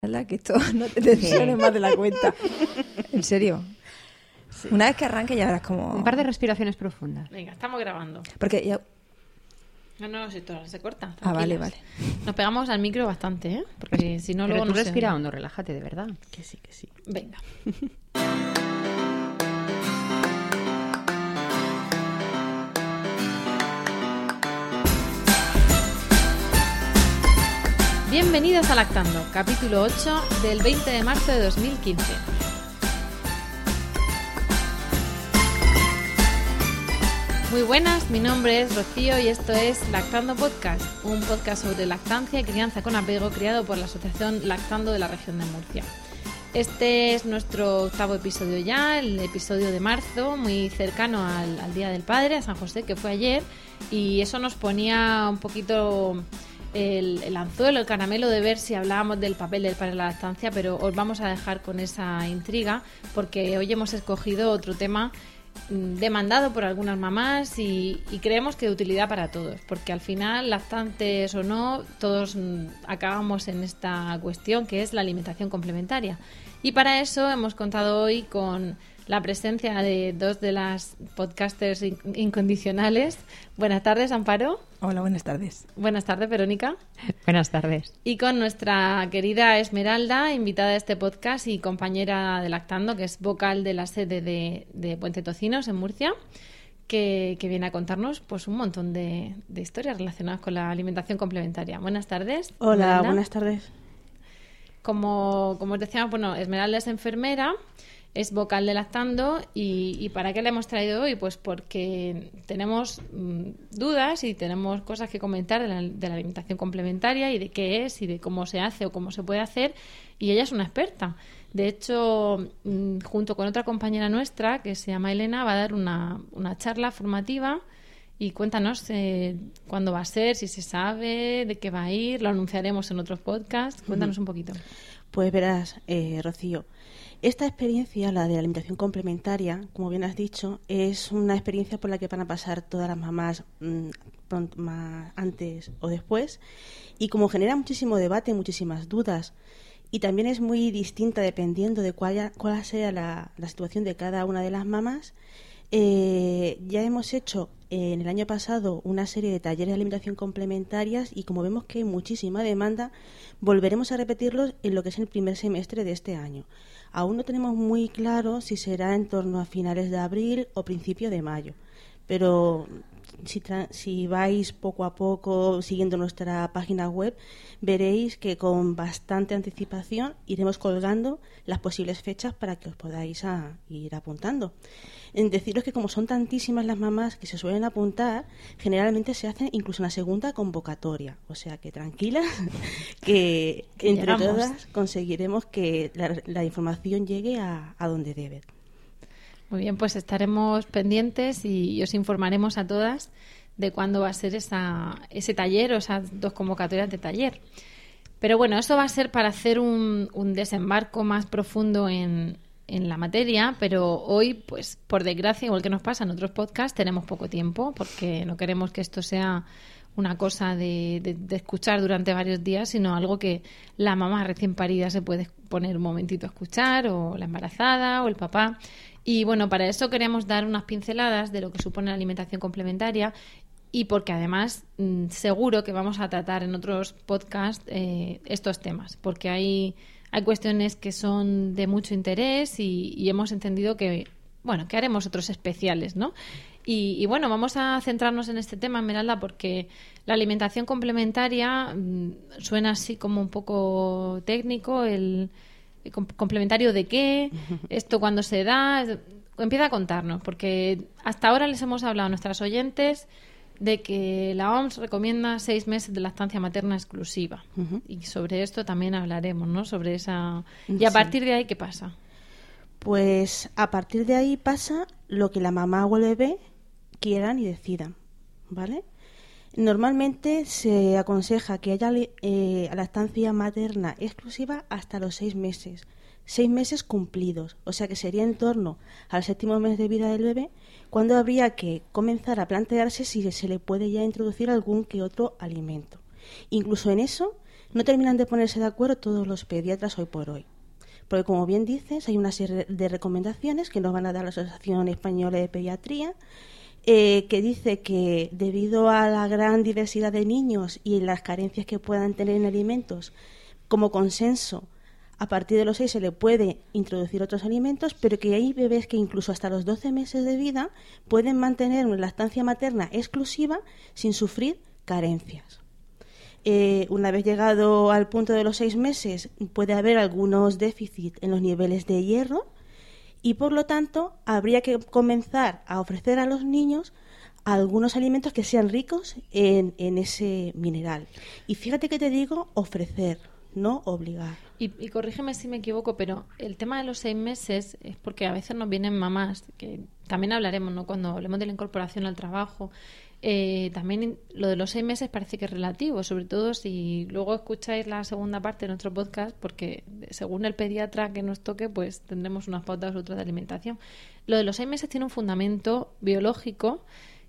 Que esto no te tensiones más de la cuenta. En serio. Una vez que arranque ya verás como... Un par de respiraciones profundas. Venga, estamos grabando. Porque ya... No, no, si todo se corta. Ah, vale, vale. Nos pegamos al micro bastante, ¿eh? Porque si no, Pero luego tú no se- respira hondo, relájate, de verdad. Que sí, que sí. Venga. Bienvenidos a Lactando, capítulo 8 del 20 de marzo de 2015. Muy buenas, mi nombre es Rocío y esto es Lactando Podcast, un podcast sobre lactancia y crianza con apego creado por la Asociación Lactando de la región de Murcia. Este es nuestro octavo episodio ya, el episodio de marzo, muy cercano al, Día del Padre, a San José, que fue ayer, y eso nos ponía un poquito el, el anzuelo, el caramelo de ver si hablábamos del papel del padre en la lactancia, pero os vamos a dejar con esa intriga, porque hoy hemos escogido otro tema mm, demandado por algunas mamás y, y creemos que de utilidad para todos, porque al final, lactantes o no, todos mm, acabamos en esta cuestión que es la alimentación complementaria. Y para eso hemos contado hoy con la presencia de dos de las podcasters in- incondicionales. Buenas tardes, Amparo. Hola, buenas tardes. Buenas tardes, Verónica. Buenas tardes. Y con nuestra querida Esmeralda, invitada a este podcast y compañera de Lactando, que es vocal de la sede de, de Puente Tocinos en Murcia, que, que viene a contarnos pues un montón de, de historias relacionadas con la alimentación complementaria. Buenas tardes. Hola, Esmeralda. buenas tardes. Como, como os decíamos, bueno, Esmeralda es enfermera, es vocal de Lactando y, y ¿para qué la hemos traído hoy? Pues porque tenemos mm, dudas y tenemos cosas que comentar de la, de la alimentación complementaria y de qué es y de cómo se hace o cómo se puede hacer y ella es una experta. De hecho, mm, junto con otra compañera nuestra que se llama Elena, va a dar una, una charla formativa y cuéntanos eh, cuándo va a ser, si se sabe, de qué va a ir, lo anunciaremos en otros podcasts. Cuéntanos un poquito. Pues verás, eh, Rocío, esta experiencia, la de la alimentación complementaria, como bien has dicho, es una experiencia por la que van a pasar todas las mamás mm, antes o después y como genera muchísimo debate, muchísimas dudas y también es muy distinta dependiendo de cuál, cuál sea la situación de cada una de las mamás, eh, ya hemos hecho eh, en el año pasado una serie de talleres de alimentación complementarias y como vemos que hay muchísima demanda, volveremos a repetirlos en lo que es el primer semestre de este año. Aún no tenemos muy claro si será en torno a finales de abril o principio de mayo, pero si, vais poco a poco siguiendo nuestra página web, veréis que con bastante anticipación iremos colgando las posibles fechas para que os podáis a- ir apuntando. En deciros que como son tantísimas las mamás que se suelen apuntar, generalmente se hace incluso una segunda convocatoria. O sea que tranquilas, que, Que entre llegamos. todas conseguiremos que la, la información llegue a, a donde debe. Muy bien, pues estaremos pendientes y, os informaremos a todas de cuándo va a ser esa, ese taller o esas dos convocatorias de taller. Pero bueno, eso va a ser para hacer un, un desembarco más profundo en, en la materia, pero hoy, pues por desgracia, igual que nos pasa en otros podcasts, tenemos poco tiempo porque no queremos que esto sea una cosa de, de- de escuchar durante varios días, sino algo que la mamá recién parida se puede poner un momentito a escuchar, o la embarazada, o el papá. Y bueno, para eso queríamos dar unas pinceladas de lo que supone la alimentación complementaria y porque además mm, seguro que vamos a tratar en otros podcasts eh, estos temas, porque hay, hay cuestiones que son de mucho interés y, y hemos entendido que, bueno, que haremos otros especiales, ¿no? Y, y bueno, vamos a centrarnos en este tema, Esmeralda, porque la alimentación complementaria mm, suena así como un poco técnico, el, complementario de qué, esto cuando se da, empieza a contarnos, porque hasta ahora les hemos hablado a nuestras oyentes de que la OMS recomienda seis meses de lactancia materna exclusiva. Y sobre esto también hablaremos, ¿no? Sobre esa... Y a Sí. partir de ahí, ¿qué pasa? Pues a partir de ahí pasa lo que la mamá o el bebé quieran y decidan, ¿vale? Normalmente se aconseja que haya eh, lactancia materna exclusiva hasta los seis meses, seis meses cumplidos, o sea que sería en torno al séptimo mes de vida del bebé, cuando habría que comenzar a plantearse si se le puede ya introducir algún que otro alimento. Incluso en eso no terminan de ponerse de acuerdo todos los pediatras hoy por hoy. Porque como bien dices, hay una serie de recomendaciones que nos van a dar la Asociación Española de Pediatría, eh, que dice que debido a la gran diversidad de niños y las carencias que puedan tener en alimentos, como consenso, a partir de los 6 se le puede introducir otros alimentos, pero que hay bebés que incluso hasta los 12 meses de vida pueden mantener una lactancia materna exclusiva sin sufrir carencias. Eh, una vez llegado al punto de los seis meses, puede haber algunos déficits en los niveles de hierro y, por lo tanto, habría que comenzar a ofrecer a los niños algunos alimentos que sean ricos en, ese mineral. Y fíjate que te digo ofrecer, no obligar. Y, y corrígeme si me equivoco, pero el tema de los seis meses es porque a veces nos vienen mamás, que también hablaremos, ¿no? Cuando hablemos de la incorporación al trabajo, eh, también lo de los seis meses parece que es relativo, sobre todo si luego escucháis la segunda parte de nuestro podcast, porque según el pediatra que nos toque, pues tendremos unas pautas otras de alimentación. Lo de los seis meses tiene un fundamento biológico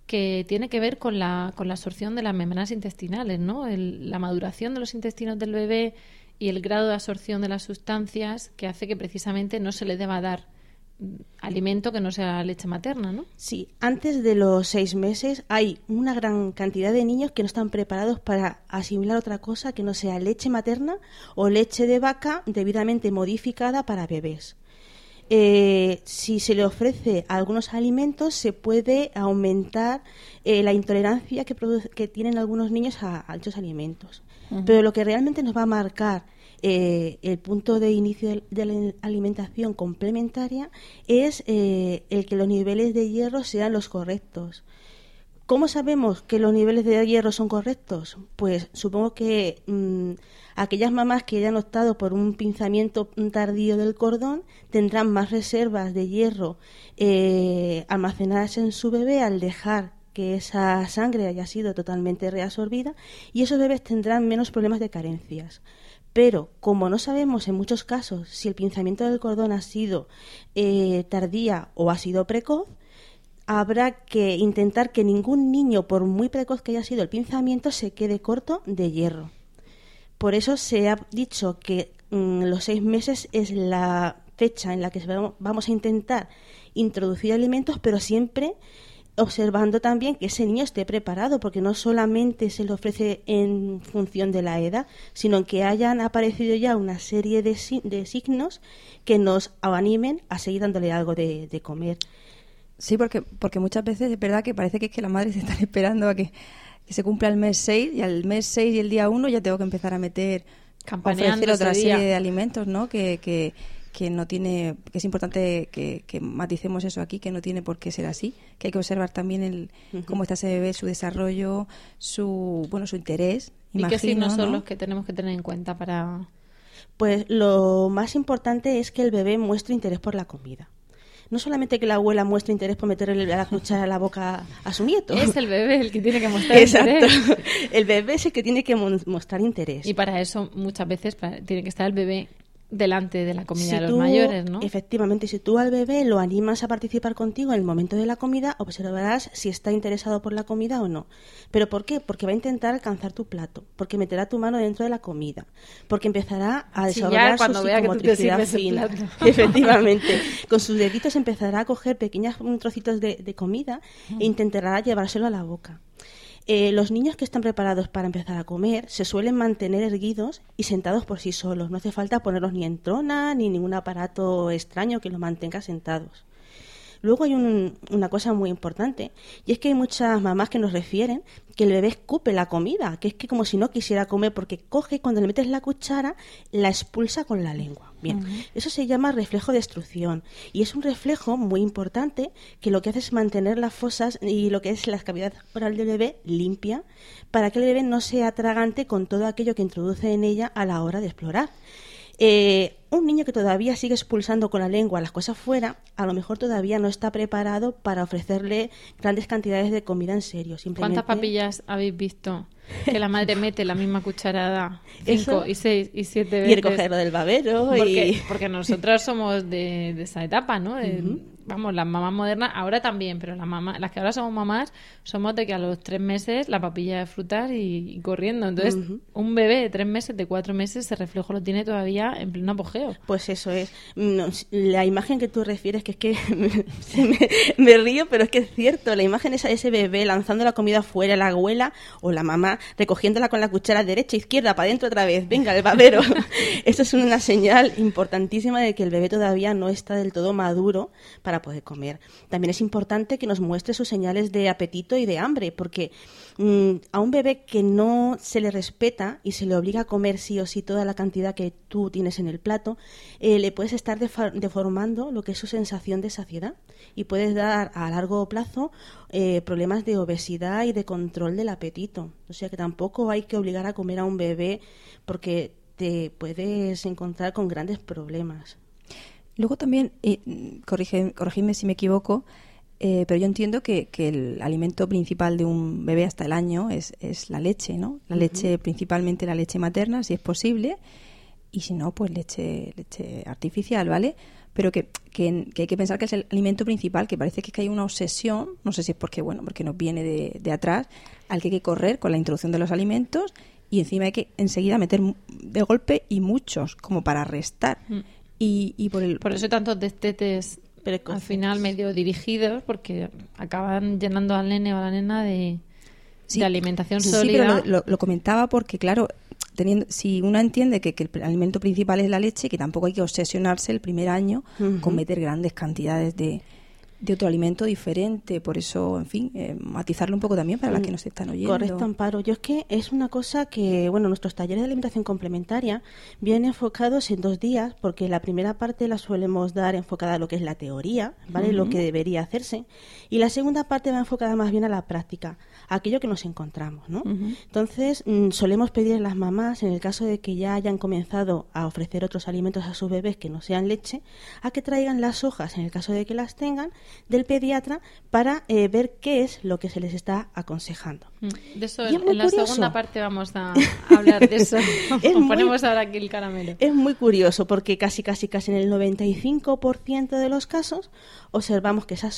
que tiene que ver con la, con la absorción de las membranas intestinales, ¿no? El- la maduración de los intestinos del bebé y el grado de absorción de las sustancias que hace que precisamente no se le deba dar alimento que no sea leche materna, ¿no? Sí, antes de los seis meses hay una gran cantidad de niños que no están preparados para asimilar otra cosa que no sea leche materna o leche de vaca debidamente modificada para bebés. Eh, si se le ofrece algunos alimentos, se puede aumentar eh, la intolerancia que, que tienen algunos niños a, a dichos alimentos. Pero lo que realmente nos va a marcar eh, el punto de inicio de, la alimentación complementaria es eh, el que los niveles de hierro sean los correctos. ¿Cómo sabemos que los niveles de hierro son correctos? Pues supongo que mm, aquellas mamás que hayan optado por un pinzamiento tardío del cordón tendrán más reservas de hierro eh, almacenadas en su bebé al dejar que esa sangre haya sido totalmente reabsorbida y esos bebés tendrán menos problemas de carencias. Pero como no sabemos en muchos casos si el pinzamiento del cordón ha sido eh, tardía o ha sido precoz, habrá que intentar que ningún niño, por muy precoz que haya sido el pinzamiento, se quede corto de hierro. Por eso se ha dicho que mm, los seis meses es la fecha en la que vamos a intentar introducir alimentos, pero siempre observando también que ese niño esté preparado, porque no solamente se le ofrece en función de la edad, sino que hayan aparecido ya una serie de, de signos que nos animen a seguir dándole algo de, de comer. Sí, porque, porque muchas veces es verdad que parece que es que las madres están esperando a que, que se cumpla el mes 6 y al mes 6 y el día 1 ya tengo que empezar a meter, ofrecer otra día. serie de alimentos, ¿no? Que, que, que no tiene, que es importante que, que maticemos eso aquí, que no tiene por qué ser así, que hay que observar también el, cómo está ese bebé, su desarrollo, su, bueno, su interés, ¿Y qué imagino, signos son ¿no? los que tenemos que tener en cuenta para...? Pues lo más importante es que el bebé muestre interés por la comida. No solamente que la abuela muestre interés por meterle la cuchara a la boca a su nieto. Es el bebé el que tiene que mostrar Exacto. interés. El bebé es el que tiene que mostrar interés. Y para eso muchas veces tiene que estar el bebé delante de la comida Si de los tú- mayores, ¿no? Efectivamente, si tú al bebé lo animas a participar contigo en el momento de la comida, observarás si está interesado por la comida o no. ¿Pero por qué? Porque va a intentar alcanzar tu plato, porque meterá tu mano dentro de la comida, porque empezará a desarrollar cuando su psicomotricidad fina. Efectivamente. Con sus deditos empezará a coger pequeños trocitos de, de comida e intentará llevárselo a la boca. Eh, los niños que están preparados para empezar a comer se suelen mantener erguidos y sentados por sí solos. No hace falta ponerlos ni en trona ni ningún aparato extraño que los mantenga sentados. Luego hay un- una cosa muy importante, y es que hay muchas mamás que nos refieren que el bebé escupe la comida, que es que como si no quisiera comer, porque coge y cuando le metes la cuchara, la expulsa con la lengua. Bien, eso se llama reflejo de extrusión, y es un reflejo muy importante que lo que hace es mantener las fosas y lo que es la cavidad oral del bebé limpia, para que el bebé no sea tragante con todo aquello que introduce en ella a la hora de explorar. Eh, un niño que todavía sigue expulsando con la lengua las cosas fuera, a lo mejor todavía no está preparado para ofrecerle grandes cantidades de comida en serio. Simplemente... ¿Cuántas papillas habéis visto que la madre mete la misma cucharada Eso. cinco y seis y siete Y veces? el cogerlo del babero Porque, y... porque nosotros somos de, de esa etapa, ¿no? Vamos, las mamás modernas, ahora también, pero las mamás, las que ahora somos mamás, somos de que a los tres meses la papilla de frutas y, y corriendo. Entonces, un bebé de tres meses, de cuatro meses, ese reflejo lo tiene todavía en pleno apogeo. Pues eso es. No, la imagen que tú refieres, que es que me río, pero es que es cierto. La imagen esa de ese bebé lanzando la comida fuera, la abuela o la mamá recogiéndola con la cuchara derecha, izquierda, para adentro otra vez. Venga, el babero. Eso es una señal importantísima de que el bebé todavía no está del todo maduro para poder comer. También es importante que nos muestre sus señales de apetito y de hambre, porque mm, a un bebé que no se le respeta y se le obliga a comer sí o sí toda la cantidad que tú tienes en el plato, eh, le puedes estar deformando lo que es su sensación de saciedad y puedes dar a largo plazo eh, problemas de obesidad y de control del apetito. O sea que tampoco hay que obligar a comer a un bebé porque te puedes encontrar con grandes problemas. Luego también, corrige, corregidme si me equivoco, eh, pero yo entiendo que, que el alimento principal de un bebé hasta el año es, es la leche, ¿no? La leche, principalmente la leche materna, si es posible, y si no, pues leche, leche artificial, ¿vale? Pero que, que, que hay que pensar que es el alimento principal, que parece que, es que hay una obsesión, no sé si es porque, bueno, porque nos viene de, de atrás, al que hay que correr con la introducción de los alimentos y encima hay que enseguida meter de golpe y muchos, como para restar. Y, y por el, Por eso tantos destetes Precoces. al final medio dirigidos, porque acaban llenando al nene o a la nena de, de alimentación Sí, sólida. pero lo, lo- lo comentaba porque, claro, teniendo, si uno entiende que, que el alimento principal es la leche, que tampoco hay que obsesionarse el primer año con meter grandes cantidades de, de otro alimento diferente. Por eso, en fin, eh, matizarlo un poco también para las que nos están oyendo. Correcto, Amparo. Yo es que es una cosa que, bueno, nuestros talleres de alimentación complementaria vienen enfocados en dos días, porque la primera parte la solemos dar enfocada a lo que es la teoría, ¿vale? Lo que debería hacerse. Y la segunda parte va enfocada más bien a la práctica, aquello que nos encontramos, ¿no? Entonces, mm, solemos pedir a las mamás, en el caso de que ya hayan comenzado a ofrecer otros alimentos a sus bebés que no sean leche, a que traigan las hojas, en el caso de que las tengan, del pediatra para eh, ver qué es lo que se les está aconsejando. Mm, De eso en, es muy en la curioso. segunda parte vamos a hablar de eso. Es muy- Ponemos ahora aquí el caramelo. Es muy curioso porque casi, casi, casi en el 95% de los casos observamos que esas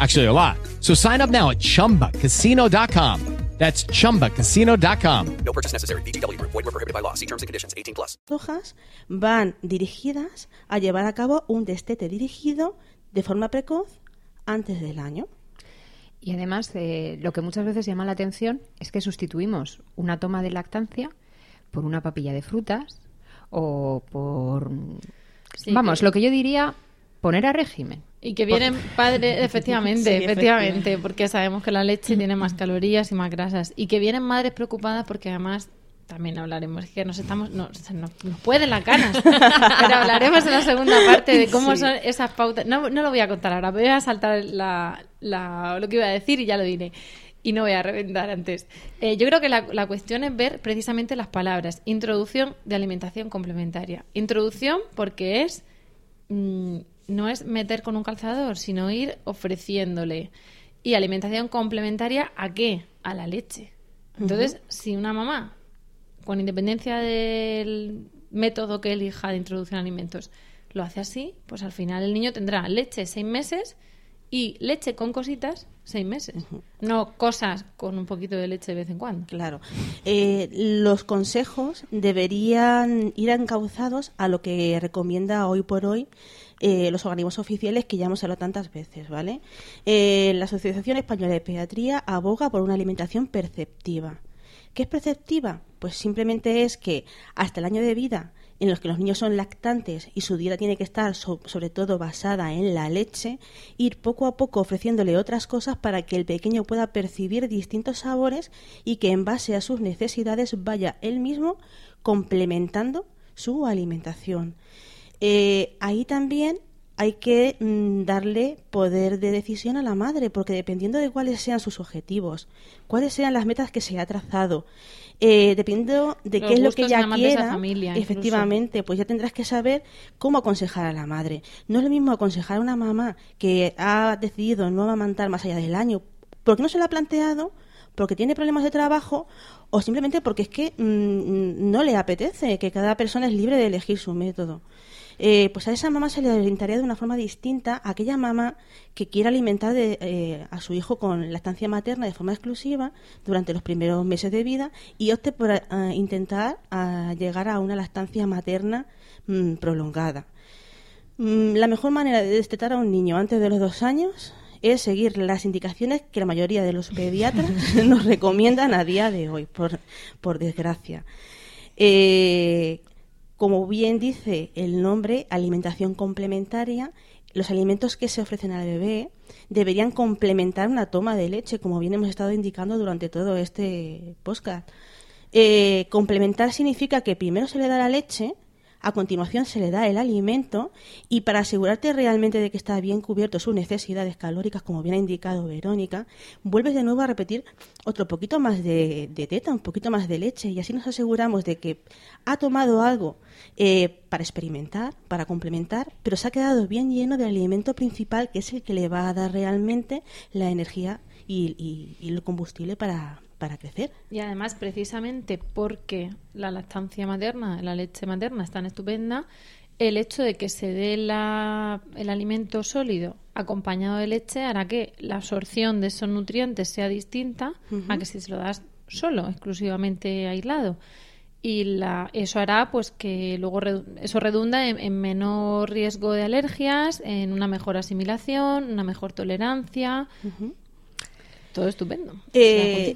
Actually, a lot. So sign up now at chumbacasino.com. That's chumbacasino.com. No purchase necessary. VGW Group. Void were prohibited by law. See terms and conditions. 18 plus. hojas van dirigidas a llevar a cabo un destete dirigido de forma precoz antes del año. Y además, eh, lo que muchas veces llama la atención es que sustituimos una toma de lactancia por una papilla de frutas o por... Sí, Vamos, que- lo que yo diría, poner a régimen. Y que vienen padres, efectivamente, Sí, efectivamente, porque sabemos que la leche tiene más calorías y más grasas. Y que vienen madres preocupadas porque además, también hablaremos, es que nos estamos, no, nos, nos pueden las ganas, pero hablaremos en la segunda parte de cómo Sí. son esas pautas. No, no lo voy a contar ahora, voy a saltar la, la- lo que iba a decir y ya lo diré. y no voy a reventar antes. Eh, yo creo que la, la cuestión es ver precisamente las palabras. Introducción de alimentación complementaria. Introducción porque es mm, no es meter con un calzador, sino ir ofreciéndole. Y alimentación complementaria a qué? A la leche. Entonces, si una mamá, con independencia del método que elija de introducción de alimentos, lo hace así, pues al final el niño tendrá leche seis meses y leche con cositas seis meses. No cosas con un poquito de leche de vez en cuando. Claro. Eh, los consejos deberían ir encauzados a lo que recomienda hoy por hoy eh, los organismos oficiales que ya hemos hablado tantas veces, ¿vale? Eh, la Asociación Española de Pediatría aboga por una alimentación perceptiva. ¿Qué es perceptiva? Pues simplemente es que hasta el año de vida en los que los niños son lactantes y su dieta tiene que estar so- sobre todo basada en la leche, ir poco a poco ofreciéndole otras cosas para que el pequeño pueda percibir distintos sabores y que en base a sus necesidades vaya él mismo complementando su alimentación. Eh, ahí también hay que mm, darle poder de decisión a la madre, porque dependiendo de cuáles sean sus objetivos, cuáles sean las metas que se ha trazado, eh, dependiendo de Los qué es lo que ella quiera, familia, incluso. efectivamente, pues ya tendrás que saber cómo aconsejar a la madre. No es lo mismo aconsejar a una mamá que ha decidido no amamantar más allá del año, porque no se lo ha planteado, porque tiene problemas de trabajo o simplemente porque es que mm, no le apetece, que cada persona es libre de elegir su método. Eh, pues a esa mamá se le orientaría de una forma distinta a aquella mamá que quiera alimentar de, eh, a su hijo con lactancia materna de forma exclusiva durante los primeros meses de vida y opte por eh, intentar ah, llegar a una lactancia materna mm, prolongada. Mm, La mejor manera de destetar a un niño antes de los dos años es seguir las indicaciones que la mayoría de los pediatras nos recomiendan a día de hoy, por, por desgracia. Como bien dice el nombre, alimentación complementaria, los alimentos que se ofrecen al bebé deberían complementar una toma de leche, como bien hemos estado indicando durante todo este podcast. Eh, complementar significa que primero se le da la leche, a continuación se le da el alimento y para asegurarte realmente de que está bien cubierto sus necesidades calóricas, como bien ha indicado Verónica, vuelves de nuevo a repetir otro poquito más de, de teta, un poquito más de leche y así nos aseguramos de que ha tomado algo eh, para experimentar, para complementar, pero se ha quedado bien lleno del alimento principal que es el que le va a dar realmente la energía y, el combustible para, para crecer. Y además, precisamente porque la lactancia materna, la leche materna es tan estupenda, el hecho de que se dé la- el alimento sólido acompañado de leche hará que la absorción de esos nutrientes sea distinta a que si se lo das solo, exclusivamente aislado. Y la, eso hará pues que luego redu- eso redunda en, en menor riesgo de alergias, en una mejor asimilación, una mejor tolerancia. Todo estupendo. Eh.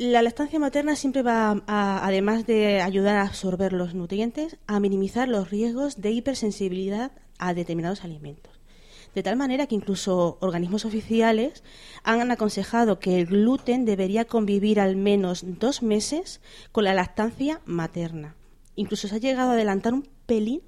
La lactancia materna siempre va, a- además de ayudar a absorber los nutrientes, a minimizar los riesgos de hipersensibilidad a determinados alimentos. De tal manera que incluso organismos oficiales han aconsejado que el gluten debería convivir al menos dos meses con la lactancia materna. Incluso se ha llegado a adelantar un pelín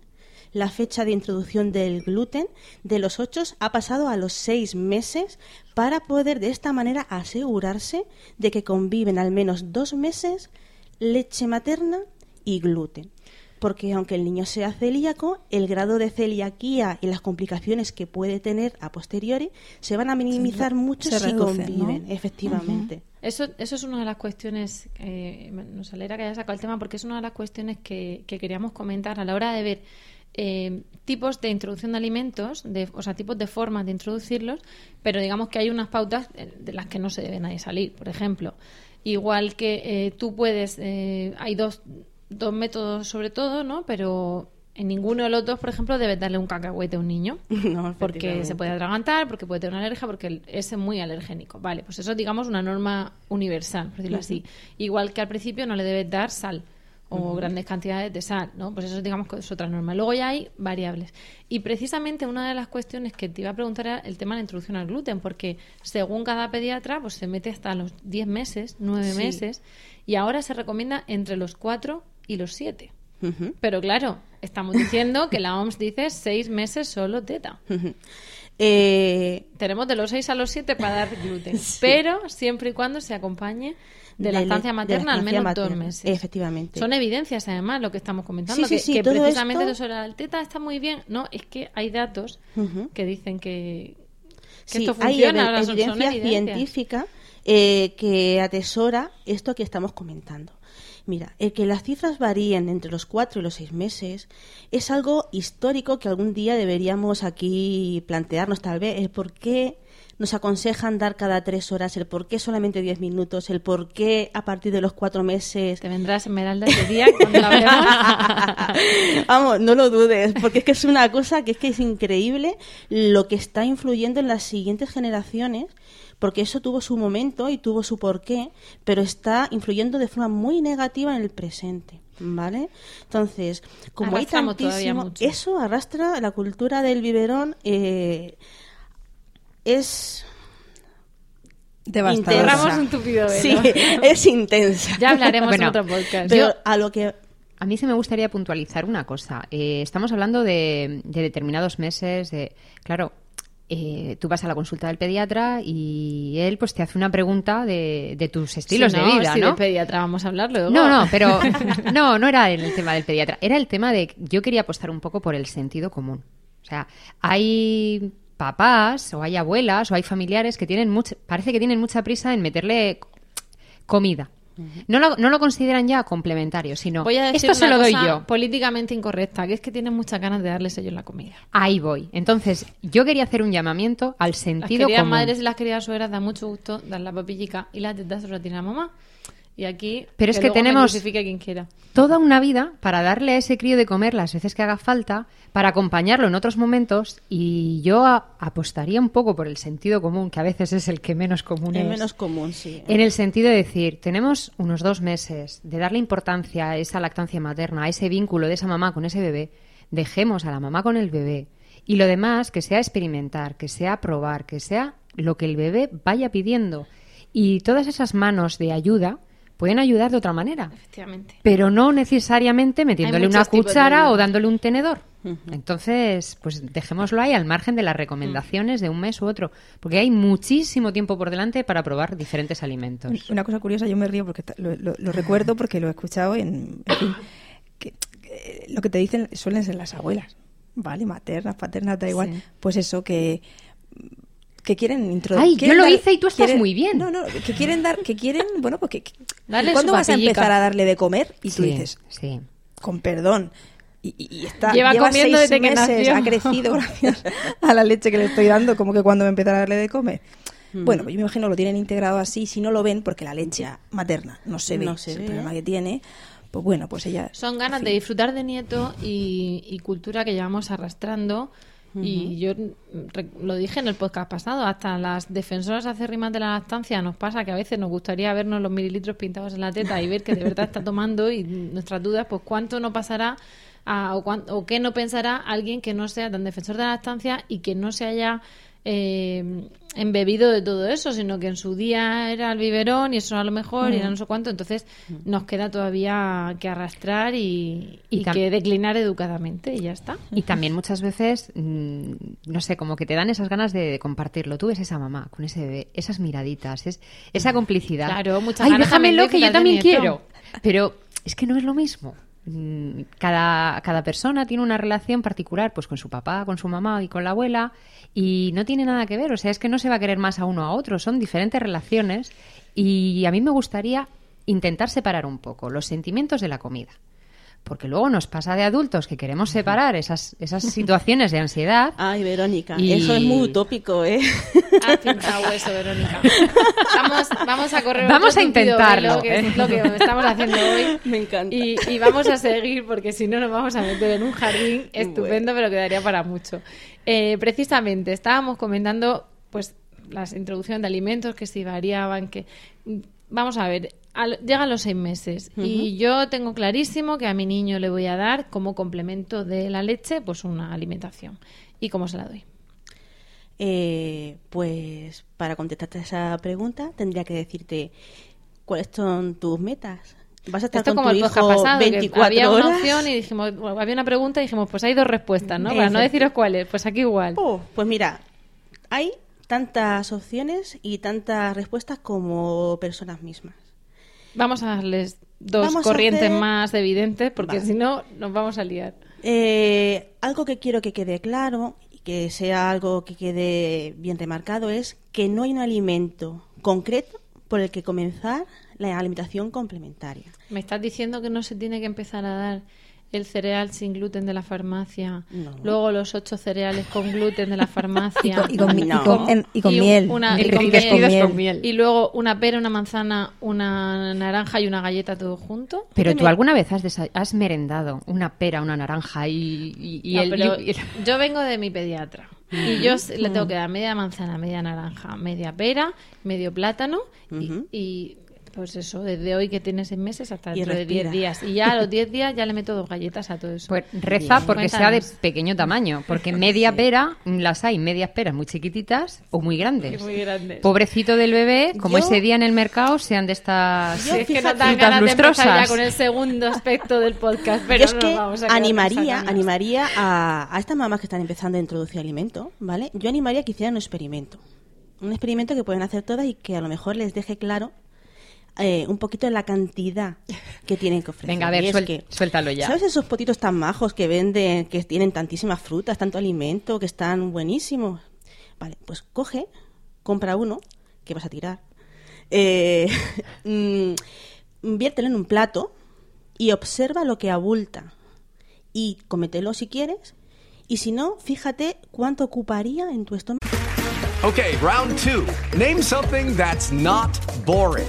la fecha de introducción del gluten de los 8 ha pasado a los 6 meses para poder de esta manera asegurarse de que conviven al menos dos meses leche materna y gluten. Porque aunque el niño sea celíaco, el grado de celiaquía y las complicaciones que puede tener a posteriori se van a minimizar mucho se si reducen, ¿no? conviven, efectivamente. Eso, eso es una de las cuestiones, eh, nos alegra que haya sacado el tema porque es una de las cuestiones que, que queríamos comentar a la hora de ver eh, tipos de introducción de alimentos, de, o sea, tipos de formas de introducirlos, pero digamos que hay unas pautas eh, de las que no se debe nadie salir. Por ejemplo, igual que eh, tú puedes, eh, hay dos, dos métodos sobre todo, ¿no? Pero en ninguno de los dos, por ejemplo, debes darle un cacahuete a un niño. No, porque se puede atragantar, porque puede tener una alergia, porque es muy alergénico. Vale, pues eso es, digamos, una norma universal, por decirlo así. Igual que al principio no le debes dar sal o grandes cantidades de sal, ¿no? Pues eso, digamos, que es otra norma. Luego ya hay variables. Y precisamente una de las cuestiones que te iba a preguntar era el tema de la introducción al gluten, porque según cada pediatra, pues se mete hasta los 10 meses, 9 Sí. meses, y ahora se recomienda entre los 4 y los 7. Ujú. Pero claro, estamos diciendo que la OMS dice 6 meses solo teta. Ujú. Eh, Tenemos de los 6 a los 7 para dar gluten, pero siempre y cuando se acompañe de la estancia materna al menos dos materna, meses. Efectivamente. Son evidencias, además, lo que estamos comentando, Sí, sí, que, sí, que precisamente esto- de la teta está muy bien. No, es que hay datos que dicen que, que Sí, esto hay funciona. son- son evidencia científica eh, que atesora esto que estamos comentando. Mira, el que las cifras varíen entre los cuatro y los seis meses es algo histórico que algún día deberíamos aquí plantearnos tal vez el por qué nos aconsejan dar cada tres horas, el por qué solamente diez minutos, el por qué a partir de los cuatro meses. Te vendrás Esmeralda ese día cuando la. Vamos, no lo dudes, porque es que es una cosa que es que es increíble lo que está influyendo en las siguientes generaciones, porque eso tuvo su momento y tuvo su porqué, pero está influyendo de forma muy negativa en el presente. ¿Vale? Entonces, como hay Arrastramos todavía tantísimo, eso arrastra la cultura del biberón, eh, es Devastadora. un tupido velo. Sí, es intensa. Ya hablaremos Bueno, en otro podcast. Pero Yo- a lo que A mí sí me gustaría puntualizar una cosa. Eh, estamos hablando de, de determinados meses. De, claro, eh, tú vas a la consulta del pediatra y él pues te hace una pregunta de, de tus estilos de vida, si ¿no? de pediatra vamos a hablar luego. No, no, pero no, no era el tema del pediatra. Era el tema de yo quería apostar un poco por el sentido común. O sea, hay papás o hay abuelas o hay familiares que tienen mucha, parece que tienen mucha prisa en meterle comida. No lo, no lo consideran ya complementario, sino Voy a decir esto se lo doy yo. políticamente incorrecta, que es que tienen muchas ganas de darles ellos la comida. Ahí voy. Entonces, yo quería hacer un llamamiento al Las sentido queridas común. madres y las queridas suegras da mucho gusto dar la papillica y las tetas se las tiene la mamá. Y aquí Pero es que tenemos- crucifique quien quiera. toda una vida para darle a ese crío de comer las veces que haga falta, para acompañarlo en otros momentos y yo a- apostaría un poco por el sentido común, que a veces es el que menos común es es. menos común, sí. En el sentido de decir, tenemos unos dos meses de darle importancia a esa lactancia materna, a ese vínculo de esa mamá con ese bebé, dejemos a la mamá con el bebé y lo demás que sea experimentar, que sea probar, que sea lo que el bebé vaya pidiendo. Y todas esas manos de ayuda pueden ayudar de otra manera, Efectivamente. pero no necesariamente metiéndole una cuchara o dándole un tenedor. Entonces, pues dejémoslo ahí al margen de las recomendaciones de un mes u otro, porque hay muchísimo tiempo por delante para probar diferentes alimentos. Una cosa curiosa, yo me río porque lo, lo- lo recuerdo porque lo he escuchado en, en fin, que, que lo que te dicen suelen ser las abuelas, ¿vale? Maternas, paternas, da igual. Sí. Pues eso, que que quieren Ay, introducir. yo lo hice y tú estás muy bien. No, no, que quieren dar, que quieren, bueno, pues que, que- Darle ¿cuándo vas a empezar a darle de comer? Y tú Sí, dices, sí. con perdón. Y, y- está, Lleva comiendo seis desde que meses, nació. ha crecido gracias a la leche que le estoy dando, como que cuando me empezar a darle de comer. Bueno, pues yo me imagino lo tienen integrado así, si no lo ven, porque la leche materna no se ve, No se es el ve. problema que tiene, pues bueno, pues ella... Son ganas en de disfrutar de nieto y, y cultura que llevamos arrastrando. Y yo lo dije en el podcast pasado, hasta las defensoras acérrimas de la lactancia nos pasa que a veces nos gustaría vernos los mililitros pintados en la teta y ver que de verdad está tomando y nuestras dudas, pues cuánto no pasará a- o, cuán- o qué no pensará alguien que no sea tan defensor de la lactancia y que no se haya eh, embebido de todo eso, sino que en su día era el biberón y eso era lo mejor y era no sé cuánto. Entonces nos queda todavía que arrastrar y, Y que declinar educadamente y ya está. Y también muchas veces, mm, no sé, como que te dan esas ganas de, de compartirlo. Tú ves esa mamá con ese bebé, esas miraditas, es, esa complicidad. Claro, muchas Ay, ganas déjamelo que yo también quiero. Pero es que no es lo mismo. Mm, Cada, cada persona tiene una relación particular pues con su papá, con su mamá y con la abuela y no tiene nada que ver, o sea, es que no se va a querer más a uno a otro, son diferentes relaciones y a mí me gustaría intentar separar un poco los sentimientos de la comida. Porque luego nos pasa de adultos que queremos separar esas, esas situaciones de ansiedad. Ay, Verónica, Y- eso es muy utópico, ¿eh? Pintado hueso, Verónica. Vamos, vamos a correr Vamos a tupido intentarlo, que ¿eh? es lo que estamos haciendo hoy. Me encanta. Y, y vamos a seguir porque si no nos vamos a meter en un jardín estupendo, pero quedaría para mucho. Eh, precisamente, estábamos comentando pues la introducción de alimentos que si variaban, que vamos a ver, al- llegan los seis meses y yo tengo clarísimo que a mi niño le voy a dar como complemento de la leche pues una alimentación. ¿Y cómo se la doy? Eh, pues para contestarte a esa pregunta tendría que decirte cuáles son tus metas. ¿Vas a estar Esto con como tu el hijo pasado, que 24 había horas? una opción y dijimos, bueno, había una pregunta y dijimos, pues hay dos respuestas, ¿no? Para no deciros cuáles, pues aquí igual. Oh, pues mira, hay tantas opciones y tantas respuestas como personas mismas. Vamos a darles dos Vamos corrientes hacer- más evidentes, porque Vale. si no, nos vamos a liar. Eh, algo que quiero que quede claro y que sea algo que quede bien remarcado es que no hay un alimento concreto por el que comenzar la alimentación complementaria. ¿Me estás diciendo que no se tiene que empezar a dar el cereal sin gluten de la farmacia? No. Luego los ocho cereales con gluten de la farmacia. Y con- miel. Y con miel. con miel. Y luego una pera, una manzana, una naranja y una galleta todo junto. Pero tú alguna vez has, has merendado una pera, una naranja y, y- y No, el... pero y- y- yo vengo de mi pediatra y yo le tengo que dar media manzana, media naranja, media pera, medio plátano y- y, pues eso, desde hoy que tiene seis meses hasta dentro de diez respira. días. Y ya a los diez días ya le meto dos galletas a todo eso. Pues reza Bien. porque sea de pequeño tamaño, porque media pera las hay, medias peras muy chiquititas o muy grandes. Muy grandes. Pobrecito del bebé, como Yo- ese día en el mercado sean de estas Si es que ganas de empezar ya lustrosas. con el segundo aspecto del podcast, Yo pero es no que vamos a animaría, animaría a, a estas mamás que están empezando a introducir alimento, ¿vale? Yo animaría a que hicieran un experimento. Un experimento que pueden hacer todas y que a lo mejor les deje claro eh, un poquito de la cantidad que tienen que ofrecer. Venga, a ver, suel- que, suéltalo ya. ¿Sabes esos potitos tan majos que venden, que tienen tantísimas frutas, tanto alimento, que están buenísimos? Vale, pues coge, compra uno, que vas a tirar, eh, mm, viértelo en un plato y observa lo que abulta. Y cómetelo si quieres, y si no, fíjate cuánto ocuparía en tu estómago. Okay, round two. Name something that's not boring.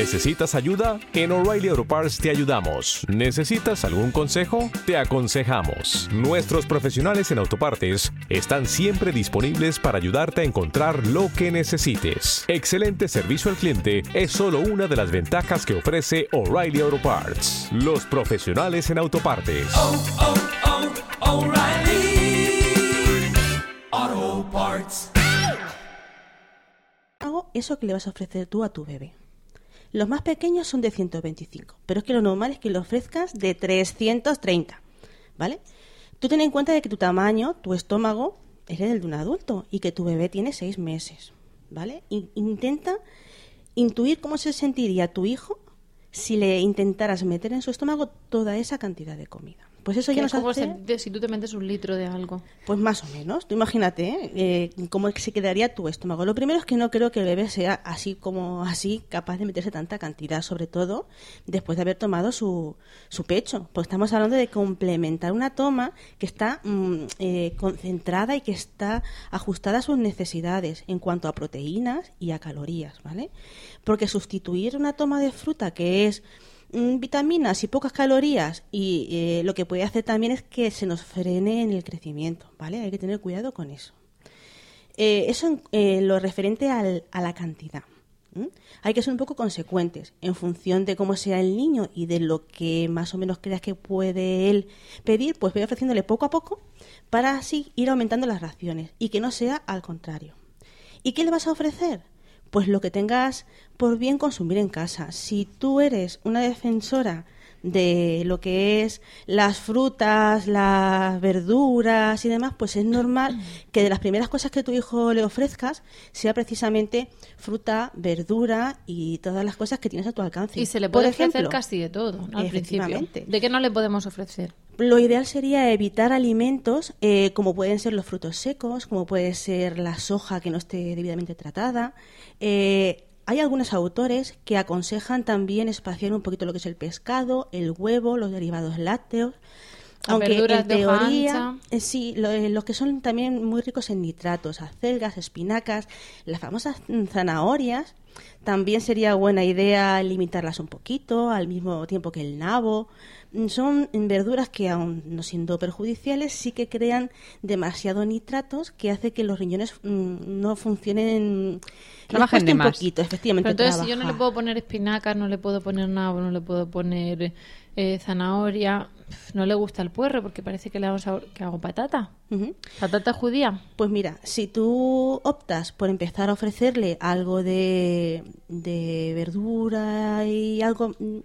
¿Necesitas ayuda? En O'Reilly Auto Parts te ayudamos. ¿Necesitas algún consejo? Te aconsejamos. Nuestros profesionales en autopartes están siempre disponibles para ayudarte a encontrar lo que necesites. Excelente servicio al cliente es solo una de las ventajas que ofrece O'Reilly Auto Parts. Los profesionales en autopartes. Hago eso que le vas a ofrecer tú a tu bebé. Los más pequeños son de 125, pero es que lo normal es que lo ofrezcas de 330, ¿vale? Tú ten en cuenta de que tu tamaño, tu estómago, es el de un adulto y que tu bebé tiene seis meses, ¿vale? In- intenta intuir cómo se sentiría tu hijo si le intentaras meter en su estómago toda esa cantidad de comida. Pues eso ya nos como hace... si tú te metes un litro de algo. Pues más o menos. Tú imagínate ¿eh? Eh, cómo se quedaría tu estómago. Lo primero es que no creo que el bebé sea así como así capaz de meterse tanta cantidad, sobre todo después de haber tomado su, su pecho. Porque estamos hablando de complementar una toma que está mm, eh, concentrada y que está ajustada a sus necesidades en cuanto a proteínas y a calorías, ¿vale? Porque sustituir una toma de fruta que es vitaminas y pocas calorías y eh, lo que puede hacer también es que se nos frene en el crecimiento, ¿vale? Hay que tener cuidado con eso. Eh, eso en eh, lo referente al- a la cantidad. Hay que ser un poco consecuentes en función de cómo sea el niño y de lo que más o menos creas que puede él pedir, pues voy ofreciéndole poco a poco para así ir aumentando las raciones y que no sea al contrario. ¿Y qué le vas a ofrecer? Pues lo que tengas por bien consumir en casa. Si tú eres una defensora de lo que es las frutas, las verduras y demás, pues es normal que de las primeras cosas que tu hijo le ofrezcas sea precisamente fruta, verdura y todas las cosas que tienes a tu alcance. Y se le Por puede ofrecer ejemplo, casi de todo, ¿no? Al principio. ¿De qué no le podemos ofrecer? Lo ideal sería evitar alimentos eh, como pueden ser los frutos secos, como puede ser la soja que no esté debidamente tratada. Eh, hay algunos autores que aconsejan también espaciar un poquito lo que es el pescado, el huevo, los derivados lácteos. Aunque verduras en de teoría, eh, sí, lo- eh, los que son también muy ricos en nitratos, acelgas, espinacas, las famosas mm, zanahorias, También sería buena idea limitarlas un poquito, al mismo tiempo que el nabo. Mm, Son verduras que, aun no siendo perjudiciales, sí que crean demasiado nitratos que hace que los riñones mm, no funcionen. Trabajen de un más. poquito, efectivamente. Pero entonces, si yo no le puedo poner espinacas, no le puedo poner nabo, no le puedo poner eh, zanahoria, no le gusta el puerro porque parece que le hago sabor, que hago patata. ¿Patata judía? Pues mira, si tú optas por empezar a ofrecerle algo de, de verdura y algo... mm,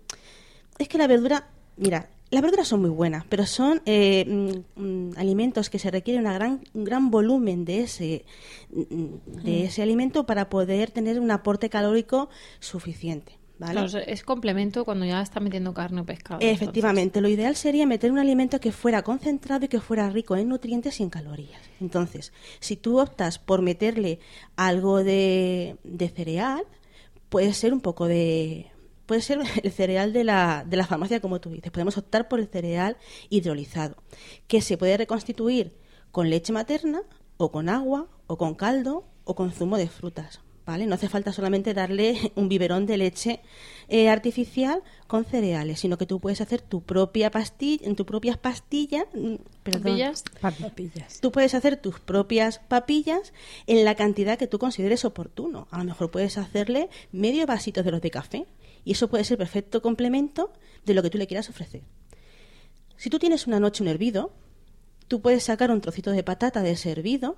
Es que la verdura, mira, las verduras son muy buenas, pero son eh, mm, mm, alimentos que se requiere una gran, un gran volumen de ese, de ese alimento para poder tener un aporte calórico suficiente. Es complemento cuando ya está metiendo carne o pescado. Efectivamente, lo ideal sería meter un alimento que fuera concentrado y que fuera rico en nutrientes y en calorías. Entonces, si tú optas por meterle algo de, de cereal, puede ser un poco de... Puede ser el cereal de la, de la farmacia, como tú dices. Podemos optar por el cereal hidrolizado, que se puede reconstituir con leche materna, o con agua, o con caldo, o con zumo de frutas. ¿Vale? No hace falta solamente darle un biberón de leche eh, artificial con cereales, sino que tú puedes hacer tu propia pastilla, en tu propias pastillas, mm, perdón, ¿Papillas? Papillas. Tú puedes hacer tus propias papillas en la cantidad que tú consideres oportuno. A lo mejor puedes hacerle medio vasito de los de café y eso puede ser perfecto complemento de lo que tú le quieras ofrecer. Si tú tienes una noche un hervido, tú puedes sacar un trocito de patata de ese hervido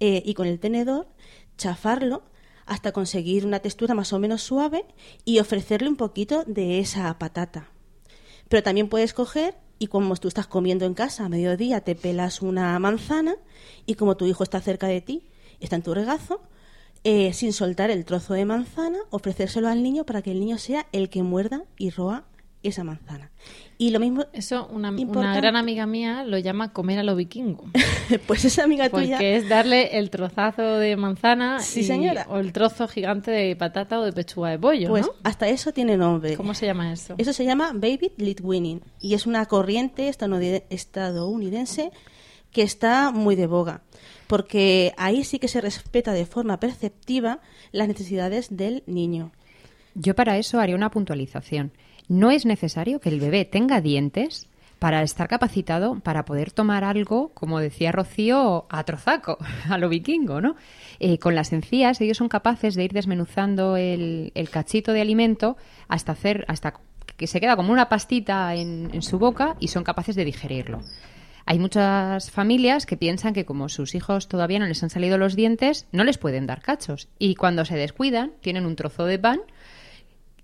eh, y con el tenedor chafarlo hasta conseguir una textura más o menos suave y ofrecerle un poquito de esa patata. Pero también puedes coger y como tú estás comiendo en casa a mediodía, te pelas una manzana y como tu hijo está cerca de ti, está en tu regazo, eh, sin soltar el trozo de manzana, ofrecérselo al niño para que el niño sea el que muerda y roa esa manzana. Y lo mismo. Eso, una, una gran amiga mía lo llama comer a lo vikingo. pues esa amiga Porque tuya. es darle el trozazo de manzana Sí, y- señora. o el trozo gigante de patata o de pechuga de pollo, Pues ¿no? hasta eso tiene nombre. ¿Cómo se llama eso? Eso se llama Baby Lead Winning y es una corriente estadounid- estadounidense que está muy de boga, porque ahí sí que se respeta de forma perceptiva las necesidades del niño. Yo para eso haría una puntualización. No es necesario que el bebé tenga dientes para estar capacitado para poder tomar algo, como decía Rocío, a trozaco, a lo vikingo, ¿no? Eh, con las encías ellos son capaces de ir desmenuzando el, el cachito de alimento hasta hacer, hasta que se queda como una pastita en, en su boca y son capaces de digerirlo. Hay muchas familias que piensan que como sus hijos todavía no les han salido los dientes, no les pueden dar cachos. Y cuando se descuidan, tienen un trozo de pan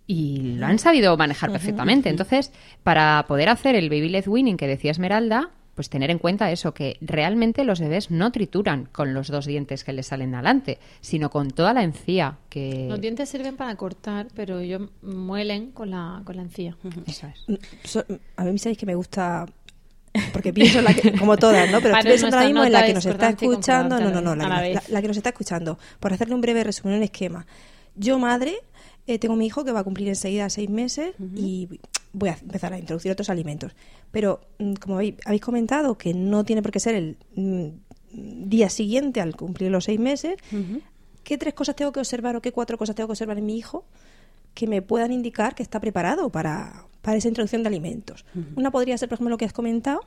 y lo han sabido manejar perfectamente. Entonces, para poder hacer el baby led winning que decía Esmeralda, pues tener en cuenta eso, que realmente los bebés no trituran con los dos dientes que les salen adelante, sino con toda la encía que... Los dientes sirven para cortar, pero ellos muelen con la, con la encía. Eso es. Mm, So- a mí sabéis que me gusta porque pienso en la que, como todas, ¿no? Pero Para estoy pensando ahora mismo en la que nos está escuchando. No, no, no, la, la- la que nos está escuchando. Por hacerle un breve resumen, un esquema. Yo, madre, eh, tengo mi hijo que va a cumplir enseguida seis meses y voy a empezar a introducir otros alimentos. Pero, mm, como habéis, comentado, que no tiene por qué ser el mm, día siguiente al cumplir los seis meses, ¿qué tres cosas tengo que observar o qué cuatro cosas tengo que observar en mi hijo que me puedan indicar que está preparado para, para esa introducción de alimentos? Una podría ser, por ejemplo, lo que has comentado,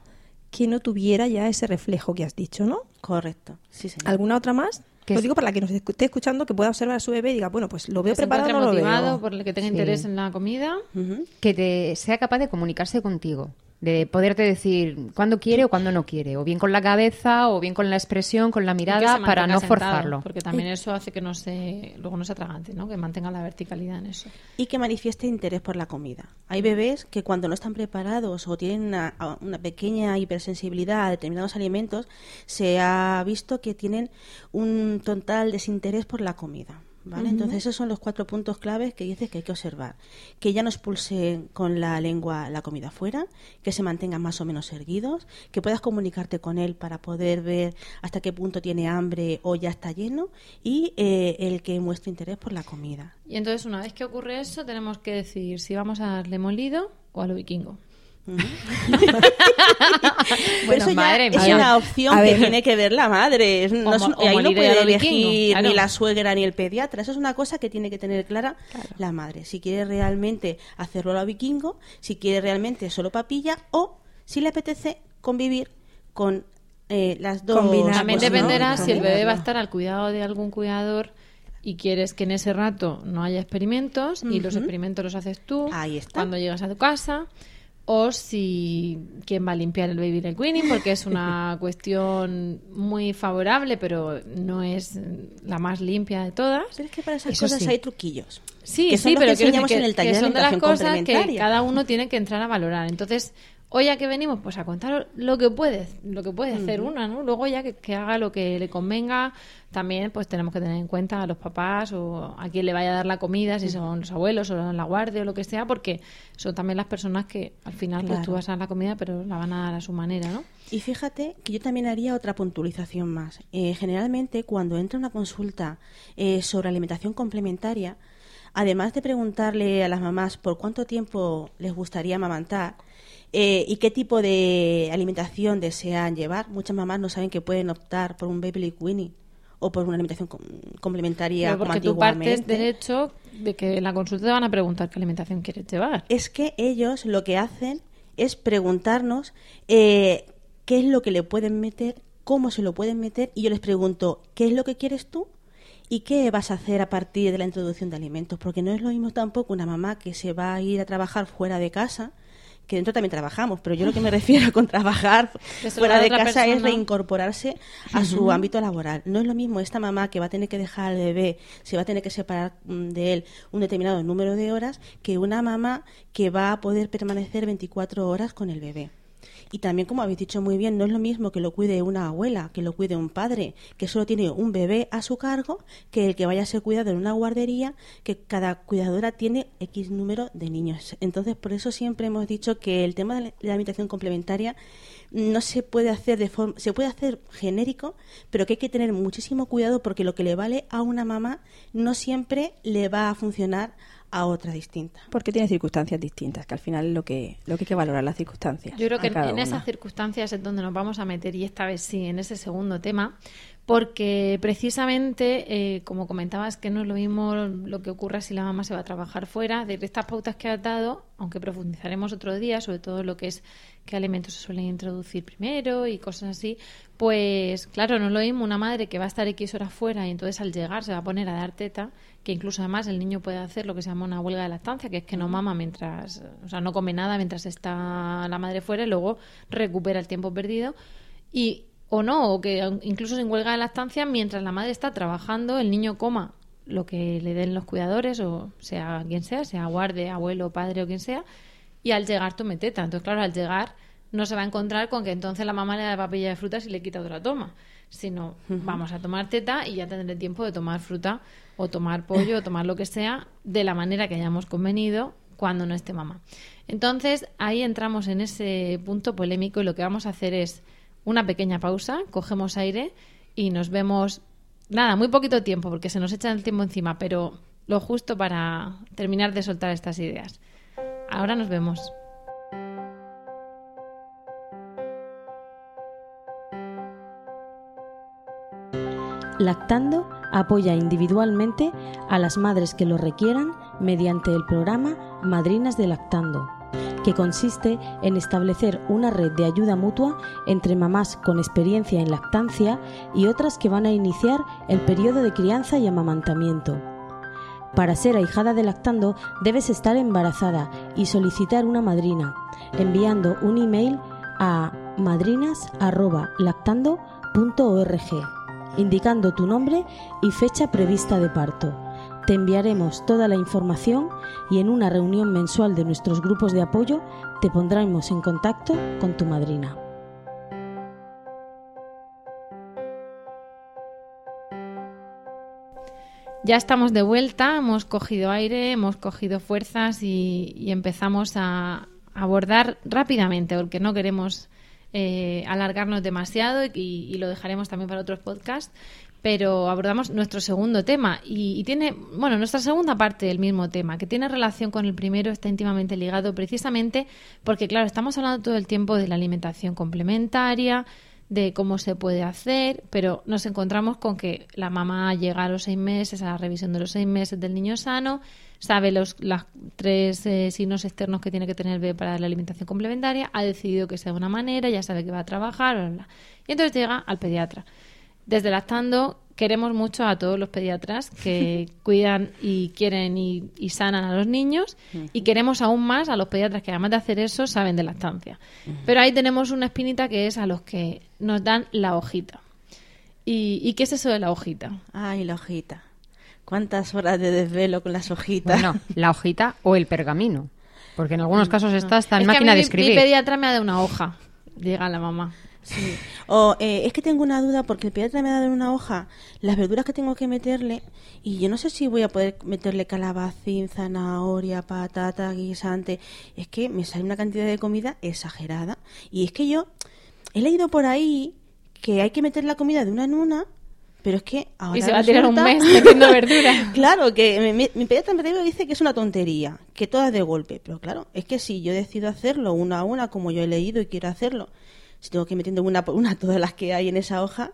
que no tuviera ya ese reflejo que has dicho, ¿no? Correcto. Sí, señor. ¿Alguna otra más? Que Lo digo para la que nos esté escuchando, que pueda observar a su bebé y diga, bueno, pues lo veo Que preparado no lo motivado, veo. por el que tenga Sí. interés en la comida. que te sea capaz de comunicarse contigo, de poderte decir cuándo quiere o cuándo no quiere, o bien con la cabeza, o bien con la expresión, con la Y que mirada, para no sentado, forzarlo. Porque también eso hace que no se, luego no se atragante, ¿no? Que mantenga la verticalidad en eso. y que manifieste interés por la comida. Hay bebés que cuando no están preparados o tienen una, una pequeña hipersensibilidad a determinados alimentos, se ha visto que tienen un total desinterés por la comida. ¿Vale? Entonces esos son los cuatro puntos claves que dices que hay que observar. Que ya no expulsen con la lengua la comida fuera, que se mantengan más o menos erguidos, que puedas comunicarte con él para poder ver hasta qué punto tiene hambre o ya está lleno y eh, el que muestre interés por la comida. Y entonces, una vez que ocurre eso, tenemos que decidir si vamos a darle molido o a lo vikingo. Pero eso ya madre es mía. una opción que tiene que ver la madre. No es o ahí no puede de elegir claro. ni la suegra ni el pediatra. Eso es una cosa que tiene que tener clara la madre. Si quiere realmente hacerlo a la vikingo, si quiere realmente solo papilla o si le apetece convivir con eh, las dos. También ¿no? dependerá si el bebé va a estar al cuidado de algún cuidador y quieres que en ese rato no haya experimentos y los experimentos los haces tú Ahí está. cuando llegas a tu casa o si quién va a limpiar el baby del weaning porque es una cuestión muy favorable pero no es la más limpia de todas Pero es que para esas Eso cosas sí. hay truquillos. Sí, que sí, pero que decir en el que- taller que son de las cosas que cada uno tiene que entrar a valorar. Entonces, hoy a que venimos, pues a contar lo que puede, lo que puede hacer una, ¿no? Luego ya que, que haga lo que le convenga. También, pues tenemos que tener en cuenta a los papás o a quien le vaya a dar la comida, si son los abuelos o la guardia o lo que sea, porque son también las personas que al final pues tú vas a dar la comida, pero la van a dar a su manera, ¿no? Y fíjate que yo también haría otra puntualización más. Eh, generalmente, cuando entra una consulta eh, sobre alimentación complementaria, además de preguntarle a las mamás por cuánto tiempo les gustaría amamantar eh, y qué tipo de alimentación desean llevar, muchas mamás no saben que pueden optar por un baby lick weaning o por una alimentación com- complementaria Pero como porque tú partes del hecho de que en la consulta te van a preguntar qué alimentación quieres llevar. es que ellos lo que hacen es preguntarnos eh, qué es lo que le pueden meter, cómo se lo pueden meter, y yo les pregunto, ¿qué es lo que quieres tú? ¿Y qué vas a hacer a partir de la introducción de alimentos? Porque no es lo mismo tampoco una mamá que se va a ir a trabajar fuera de casa, que dentro también trabajamos, pero yo lo que me refiero con trabajar fuera de casa es reincorporarse a su ámbito laboral. No es lo mismo esta mamá que va a tener que dejar al bebé, se va a tener que separar mm, de él un determinado número de horas, que una mamá que va a poder permanecer 24 horas con el bebé. Y también, como habéis dicho muy bien, no es lo mismo que lo cuide una abuela, que lo cuide un padre, que solo tiene un bebé a su cargo, que el que vaya a ser cuidado en una guardería, que cada cuidadora tiene X número de niños. Entonces, por eso siempre hemos dicho que el tema de la- alimentación complementaria no se puede hacer de forma, se puede hacer genérico, pero que hay que tener muchísimo cuidado porque lo que le vale a una mamá no siempre le va a funcionar a otra distinta. Porque tiene circunstancias distintas, que al final es lo que, lo que hay que valorar, las circunstancias. Yo creo que en, esas circunstancias es donde nos vamos a meter y esta vez sí, en ese segundo tema, porque precisamente, eh, como comentabas, que no es lo mismo lo que ocurra si la mamá se va a trabajar fuera, de estas pautas que has dado, aunque profundizaremos otro día, sobre todo lo que es qué alimentos se suelen introducir primero y cosas así, pues claro, no es lo mismo una madre que va a estar X horas fuera y entonces al llegar se va a poner a dar teta, que incluso además el niño puede hacer lo que se llama una huelga de lactancia, que es que no mama mientras, o sea, no come nada mientras está la madre fuera y luego recupera el tiempo perdido. Y o no, o que incluso sin huelga de lactancia, mientras la madre está trabajando, el niño coma lo que le den los cuidadores, o sea quien sea, sea guarde, abuelo, padre o quien sea, y al llegar tome teta. Entonces, claro, al llegar no se va a encontrar con que entonces la mamá le da papilla de frutas y le quita otra toma, sino vamos a tomar teta y ya tendré tiempo de tomar fruta o tomar pollo o tomar lo que sea de la manera que hayamos convenido cuando no esté mamá. Entonces, ahí entramos en ese punto polémico y lo que vamos a hacer es una pequeña pausa, cogemos aire y nos vemos, nada, muy poquito tiempo porque se nos echa el tiempo encima, pero lo justo para terminar de soltar estas ideas. Ahora nos vemos. Lactando apoya individualmente a las madres que lo requieran mediante el programa Madrinas de Lactando, que consiste en establecer una red de ayuda mutua entre mamás con experiencia en lactancia y otras que van a iniciar el periodo de crianza y amamantamiento. Para ser ahijada de lactando debes estar embarazada y solicitar una madrina, enviando un email a madrinas.lactando.org, indicando tu nombre y fecha prevista de parto. Te enviaremos toda la información y en una reunión mensual de nuestros grupos de apoyo te pondremos en contacto con tu madrina. Ya estamos de vuelta, hemos cogido aire, hemos cogido fuerzas y, empezamos a abordar rápidamente, porque no queremos eh, alargarnos demasiado y, y lo dejaremos también para otros podcasts. pero abordamos nuestro segundo tema y, y tiene, bueno, nuestra segunda parte del mismo tema, que tiene relación con el primero, está íntimamente ligado precisamente porque, claro, estamos hablando todo el tiempo de la alimentación complementaria, de cómo se puede hacer, pero nos encontramos con que la mamá llega a los seis meses, a la revisión de los seis meses del niño sano, sabe los las tres eh, signos externos que tiene que tener el bebé para la alimentación complementaria, ha decidido que sea de una manera, ya sabe que va a trabajar, bla, bla, y entonces llega al pediatra. Desde Lactando queremos mucho a todos los pediatras que cuidan y quieren y, y sanan a los niños y queremos aún más a los pediatras que además de hacer eso saben de lactancia. Pero ahí tenemos una espinita que es a los que nos dan la hojita. ¿Y, y qué es eso de la hojita? Ay, la hojita. ¿Cuántas horas de desvelo con las hojitas? Bueno, la hojita o el pergamino. Porque en algunos casos está hasta en Es que a máquina mí de escribir. Mi pediatra me ha dado una hoja, llega la mamá. Sí. O eh, es que tengo una duda porque el pediatra me ha dado una hoja las verduras que tengo que meterle y yo no sé si voy a poder meterle calabacín, zanahoria, patata, guisante. Es que me sale una cantidad de comida exagerada. Y es que yo he leído por ahí que hay que meter la comida de una en una, pero es que ahora Y se va a tirar un mes metiendo verduras. claro, que mi, mi- mi pediatra principio dice que es una tontería, que todas de golpe. Pero claro, es que si yo decido hacerlo una a una, como yo he leído y quiero hacerlo, si tengo que ir metiendo una por una todas las que hay en esa hoja,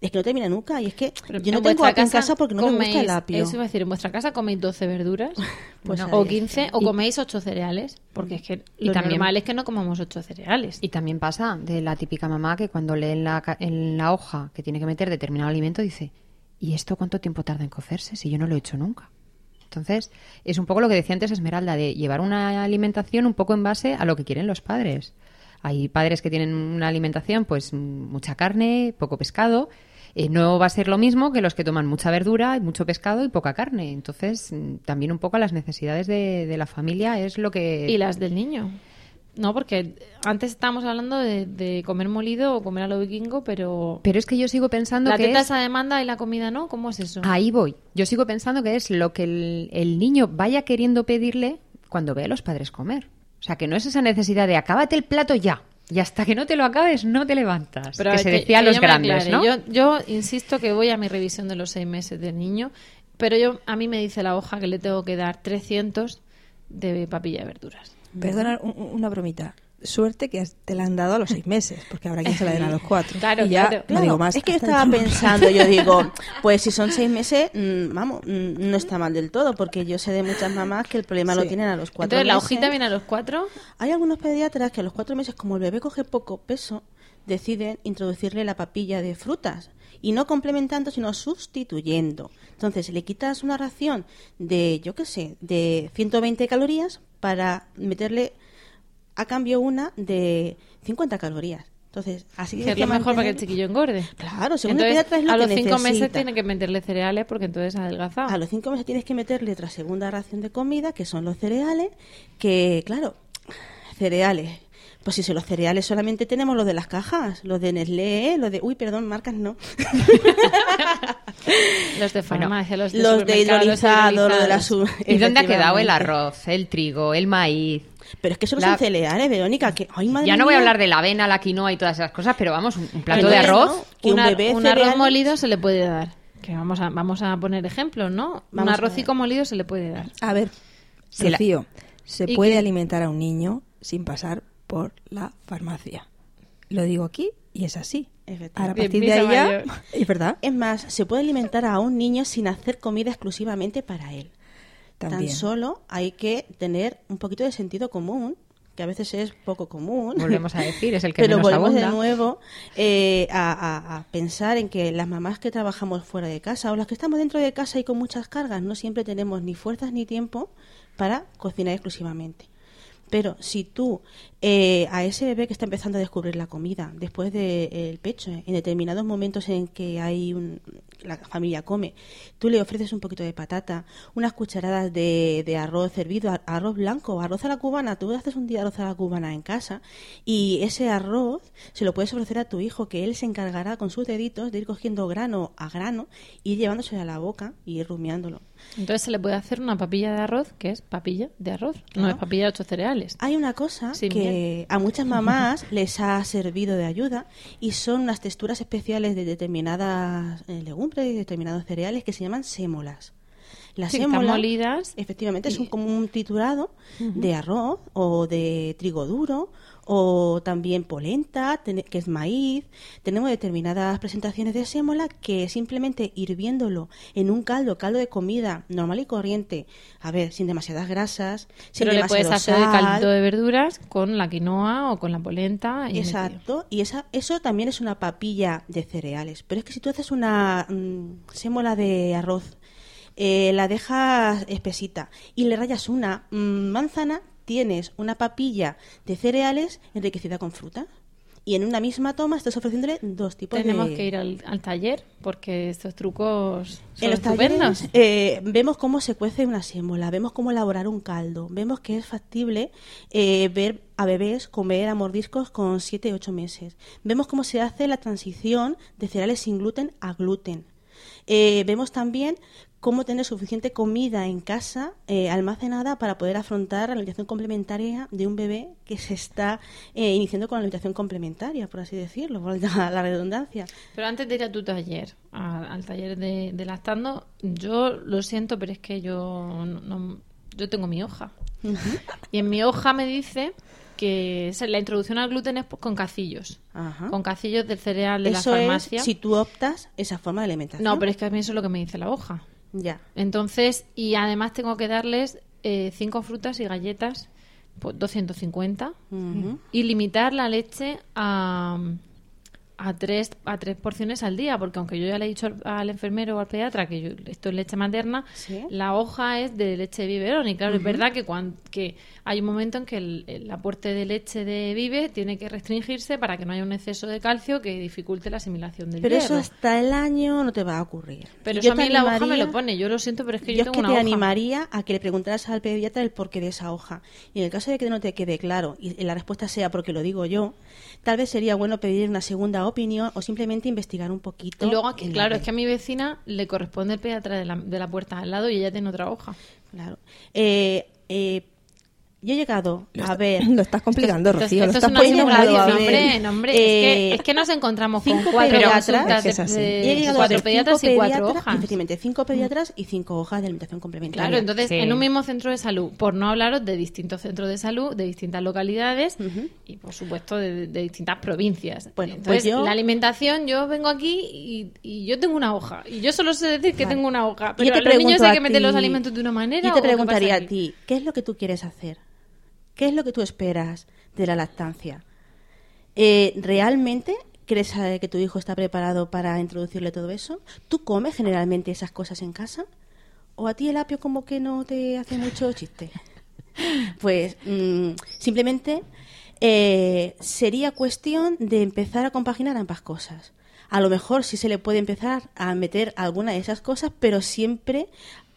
es que no termina nunca. Y es que yo no En tengo aquí en casa porque no me gusta el coméis- apio. Eso iba a decir, en vuestra casa coméis 12 verduras Pues No. o está. 15 o Y- coméis 8 cereales, porque es que Y lo también- normal es que no comamos 8 cereales. Y también pasa de la típica mamá que cuando lee en la, ca- en la hoja que tiene que meter determinado alimento dice, ¿y esto cuánto tiempo tarda en cocerse si yo no lo he hecho nunca? Entonces, es un poco lo que decía antes Esmeralda, de llevar una alimentación un poco en base a lo que quieren los padres. Hay padres que tienen una alimentación, pues mucha carne, poco pescado. Eh, no va a ser lo mismo que los que toman mucha verdura, mucho pescado y poca carne. Entonces, también un poco las necesidades de, de la familia es lo que... Y las del niño. No, porque antes estábamos hablando de, de comer molido o comer a lo vikingo, pero... Pero es que yo sigo pensando la que teta es- esa demanda y la comida no, ¿cómo es eso? Ahí voy. Yo sigo pensando que es lo que el, el niño vaya queriendo pedirle cuando ve a los padres comer. O sea, que no es esa necesidad de acábate el plato ya. Y hasta que no te lo acabes, no te levantas. Pero que se decía a los grandes. ¿no? Yo, yo insisto que voy a mi revisión de los seis meses del niño, pero yo a mí me dice la hoja que le tengo que dar 300 de papilla de verduras. Perdona, un- un- una bromita. Suerte que te la han dado a los seis meses, porque habrá quien se la den a los cuatro. Claro, y ya claro. no digo más. Es que yo estaba pensando, yo digo, pues si son seis meses, mm, vamos, mm, no está mal del todo, porque yo sé de muchas mamás que el problema lo tienen a los cuatro Entonces, ¿la meses. hojita viene a los cuatro? Hay algunos pediatras que a los cuatro meses, como el bebé coge poco peso, deciden introducirle la papilla de frutas. Y no complementando, sino sustituyendo. Entonces, le quitas una ración de, yo qué sé, de 120 calorías para meterle a cambio una de 50 calorías. Entonces, así Que es lo mejor para que el chiquillo engorde. Claro, según el entonces, pediatra es lo a que los cinco meses tiene que meterle cereales porque entonces ha adelgazado. A los cinco meses tienes que meterle otra segunda ración de comida, que son los cereales, que, claro, cereales. Pues si son los cereales solamente tenemos los de las cajas, los de Nestlé, los de... Uy, perdón, marcas no. Los de farmacia, los de los de supermercado, los de la hidrolizados. su- ¿Y dónde ha quedado el arroz, el trigo, el maíz? Pero es que eso no La- son cereales, Verónica, que... Ay, madre Ya no voy a hablar de la avena, la quinoa y todas esas cosas, pero vamos, un, un plato de arroz. ¿no? Que un bebé un arroz molido se le puede dar. Que vamos a, vamos a poner ejemplos, ¿no? un Vamos arrocico molido se le puede dar. A ver, Se la- se ¿Y puede qué? alimentar a un niño sin pasar por la farmacia. Lo digo aquí y es así. Ahora, a partir de ahí ya... Es verdad. Es más, se puede alimentar a un niño sin hacer comida exclusivamente para él. También. Tan solo hay que tener un poquito de sentido común, que a veces es poco común. Volvemos a decir, es el que Pero menos volvemos abunda. de nuevo eh, a, a- a pensar en que las mamás que trabajamos fuera de casa o las que estamos dentro de casa y con muchas cargas no siempre tenemos ni fuerzas ni tiempo para cocinar exclusivamente. Pero si tú eh, a ese bebé que está empezando a descubrir la comida después del pecho, en determinados momentos en que hay un, la familia come, tú le ofreces un poquito de patata, unas cucharadas de, de arroz hervido, a- arroz blanco, arroz a la cubana, tú haces un día arroz a la cubana en casa y ese arroz se lo puedes ofrecer a tu hijo que él se encargará con sus deditos de ir cogiendo grano a grano y llevándose a la boca y ir rumiándolo. Entonces se le puede hacer una papilla de arroz, que es papilla de arroz, no es papilla de ocho cereales. Hay una cosa Sin que miel. a muchas mamás les ha servido de ayuda y son unas texturas especiales de determinadas eh, legumbres y determinados cereales que se llaman sémolas. Las Sí, están sémolas, molidas efectivamente, un, como un triturado de arroz o de trigo duro o también polenta, que es maíz. Tenemos determinadas presentaciones de sémola que simplemente hirviéndolo en un caldo, caldo de comida normal y corriente, a ver, sin demasiadas grasas, sin Pero le puedes hacer el sal, caldo de verduras con la quinoa o con la polenta. Y Exacto, y esa, eso también es una papilla de cereales. Pero es que si tú haces una mm, sémola de arroz, eh, la dejas espesita y le rayas una mm, manzana, tienes una papilla de cereales enriquecida con fruta. Y en una misma toma estás ofreciéndole dos tipos Tenemos de... que ir al, al taller porque estos trucos son En los estupendos. talleres eh, vemos cómo se cuece una sémola, vemos cómo elaborar un caldo, vemos que es factible eh, ver a bebés comer a mordiscos con 7 8 meses. Vemos cómo se hace la transición de cereales sin gluten a gluten. Eh, vemos también cómo tener suficiente comida en casa eh, almacenada para poder afrontar la alimentación complementaria de un bebé que se está eh, iniciando con la alimentación complementaria, por así decirlo, valga la redundancia. Pero antes de ir a tu taller, a- al taller de, de lactando, yo lo siento, pero es que yo no, no- yo tengo mi hoja. Y en mi hoja me dice que la introducción al gluten es pues, con cacillos. Ajá. Con cacillos del cereal de Eso la farmacia. es si tú optas esa forma de alimentación. No, pero es que a mí eso es lo que me dice la hoja. Ya. Entonces, y además tengo que darles eh, cinco frutas y galletas, pues 250, Ujú. y limitar la leche a, a, tres, a tres porciones al día, porque aunque yo ya le he dicho al, al enfermero o al pediatra que yo, esto es leche materna, la hoja es de leche de biberón. Y claro, es verdad que, cuan- que hay un momento en que el, el aporte de leche de Vive tiene que restringirse para que no haya un exceso de calcio que dificulte la asimilación del Pero eso hasta el año no te va a ocurrir. Pero Y eso yo a mí la hoja me lo pone, yo lo siento, pero es que yo, yo es tengo que una te hoja. animaría a que le preguntaras al pediatra el porqué de esa hoja. Y en el caso de que no te quede claro y la respuesta sea porque lo digo yo, tal vez sería bueno pedir una segunda opinión o simplemente investigar un poquito. Y luego aquí, claro, es que a mi vecina le corresponde el pediatra de la, de la puerta al lado y ella tiene otra hoja. Claro. Eh, eh, yo he llegado a ver... Lo estás complicando, Esto, Rocío. esto lo es estás poniendo a hombre, no, hombre, es, eh, que, es que nos encontramos con cinco cuatro pediatras, es que es así. de, He de llegado a cuatro ver pediatras cinco y cuatro pediatras, hojas. Efectivamente, cinco pediatras y cinco hojas de alimentación complementaria. Claro, entonces Sí. en un mismo centro de salud, por no hablaros de distintos centros de salud, de distintas localidades y por supuesto de, de distintas provincias. Bueno, entonces pues yo- la alimentación, yo vengo aquí y, y yo tengo una hoja y yo solo sé decir que Vale. tengo una hoja, pero yo te a los niños hay a que meter los alimentos de una manera. Yo ¿o te preguntaría a ti, ¿qué es lo que tú quieres hacer? ¿Qué es lo que tú esperas de la lactancia? Eh, ¿Realmente crees eh, que tu hijo está preparado para introducirle todo eso? ¿Tú comes generalmente esas cosas en casa? ¿O a ti el apio como que no te hace mucho chiste? Pues mm, simplemente eh, sería cuestión de empezar a compaginar ambas cosas. A lo mejor sí se le puede empezar a meter alguna de esas cosas, pero siempre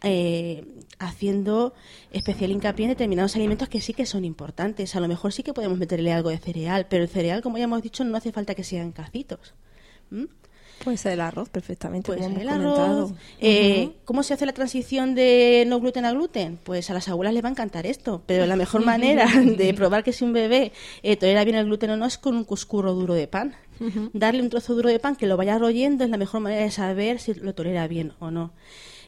eh, haciendo especial hincapié en determinados alimentos que sí que son importantes. A lo mejor sí que podemos meterle algo de cereal, pero el cereal, como ya hemos dicho, no hace falta que sean cacitos. ¿Mm? Puede ser el arroz perfectamente, Pues como el arroz. Eh. ¿Cómo se hace la transición de no gluten a gluten? Pues a las abuelas les va a encantar esto, pero la mejor manera de probar que si un bebé eh, tolera bien el gluten o no es con un cuscurro duro de pan. Darle un trozo duro de pan que lo vaya royendo es la mejor manera de saber si lo tolera bien o no.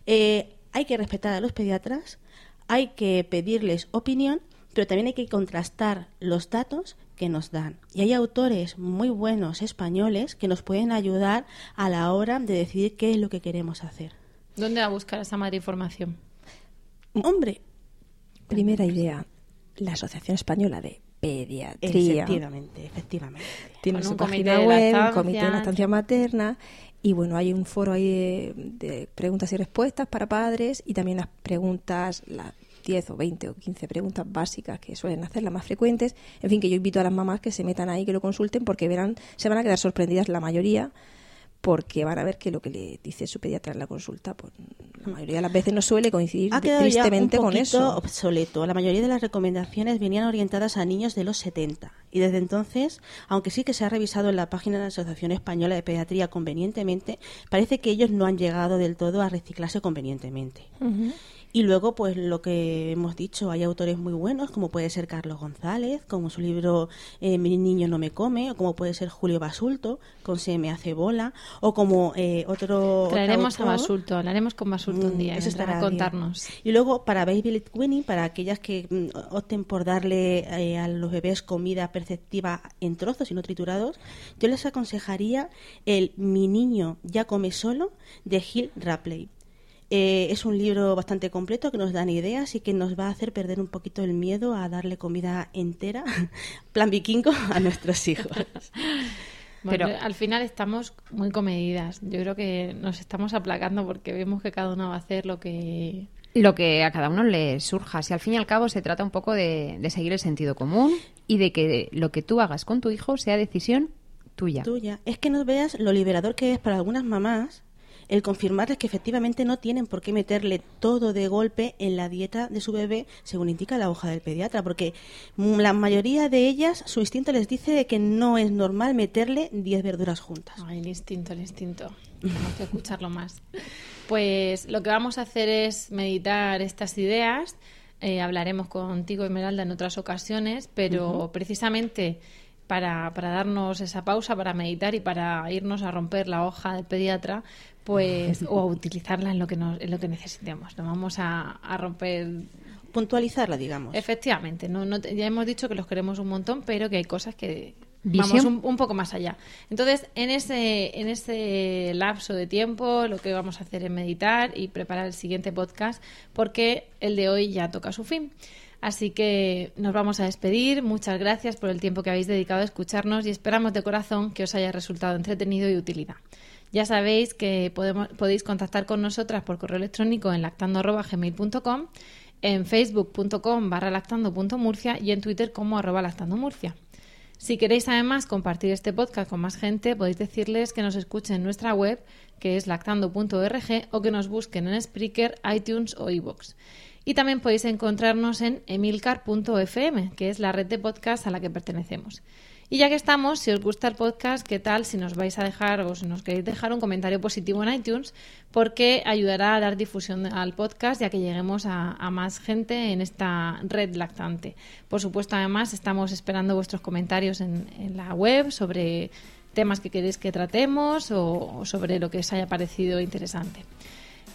Eh, hay que respetar a los pediatras, hay que pedirles opinión, pero también hay que contrastar los datos que nos dan. Y hay autores muy buenos españoles que nos pueden ayudar a la hora de decidir qué es lo que queremos hacer. ¿Dónde va a buscar esa madre información? Hombre, Primera idea, la Asociación Española de Pediatría. efectivamente, efectivamente. Tiene Con su un comité página de web, comité de lactancia materna y bueno, hay un foro ahí de, preguntas y respuestas para padres y también las preguntas, las 10 o 20 o 15 preguntas básicas que suelen hacer, las más frecuentes. En fin, que yo invito a las mamás que se metan ahí, que lo consulten porque verán, se van a quedar sorprendidas la mayoría porque van a ver que lo que le dice su pediatra en la consulta, pues la mayoría de las veces no suele coincidir ha quedado ya un tristemente con eso. obsoleto. La mayoría de las recomendaciones venían orientadas a niños de los 70 y desde entonces, aunque sí que se ha revisado en la página de la Asociación Española de Pediatría convenientemente, parece que ellos no han llegado del todo a reciclarse convenientemente. Y luego, pues lo que hemos dicho, hay autores muy buenos, como puede ser Carlos González, como su libro eh, Mi niño no me come, o como puede ser Julio Basulto, con Se me hace bola, o como eh, otro... otro Traeremos a Basulto, hablaremos con Basulto un Mm, día, eso estará a contarnos. bien. Y luego para Baby Led Winning, para aquellas que mm, opten por darle eh, a los bebés comida perceptiva en trozos y no triturados, yo les aconsejaría el Mi niño ya come solo de Gil Rapley. Eh, es un libro bastante completo que nos dan ideas y que nos va a hacer perder un poquito el miedo a darle comida entera, plan vikingo, a nuestros hijos. Bueno, Pero- al final estamos muy comedidas. Yo creo que nos estamos aplacando porque vemos que cada uno va a hacer lo que Lo que a cada uno le surja. Si al fin y al cabo se trata un poco de, de seguir el sentido común y de que lo que tú hagas con tu hijo sea decisión tuya. tuya. Es que no veas lo liberador que es para algunas mamás el confirmarles que efectivamente no tienen por qué meterle todo de golpe en la dieta de su bebé, según indica la hoja del pediatra, porque la mayoría de ellas, su instinto les dice que no es normal meterle 10 verduras juntas. Ay, el instinto, el instinto. Tenemos que escucharlo más. Pues lo que vamos a hacer es meditar estas ideas. Eh, hablaremos contigo, Esmeralda, en otras ocasiones, pero precisamente para, para darnos esa pausa, para meditar y para irnos a romper la hoja del pediatra, pues, o a utilizarla en lo que, nos, en lo que necesitemos. Nos vamos a, a romper Puntualizarla, digamos. Efectivamente, no, no te- ya hemos dicho que los queremos un montón, pero que hay cosas que Visión. vamos un, un poco más allá. Entonces, en ese, en ese lapso de tiempo, lo que vamos a hacer es meditar y preparar el siguiente podcast, porque el de hoy ya toca su fin. Así que nos vamos a despedir. Muchas gracias por el tiempo que habéis dedicado a escucharnos y esperamos de corazón que os haya resultado entretenido y utilidad. Ya sabéis que podéis contactar con nosotras por correo electrónico en lactando.gmail.com, en facebook.com barra lactando.murcia y en twitter como arroba lactandomurcia. Si queréis además compartir este podcast con más gente, podéis decirles que nos escuchen en nuestra web, que es lactando.org, o que nos busquen en Spreaker, iTunes o iVoox. Y también podéis encontrarnos en emilcar.fm, que es la red de podcast a la que pertenecemos. Y ya que estamos, si os gusta el podcast, ¿qué tal si nos vais a dejar o si nos queréis dejar un comentario positivo en iTunes? Porque ayudará a dar difusión al podcast ya que lleguemos a, más gente en esta red lactante. Por supuesto, además, estamos esperando vuestros comentarios en, en la web sobre temas que queréis que tratemos o, o sobre lo que os haya parecido interesante.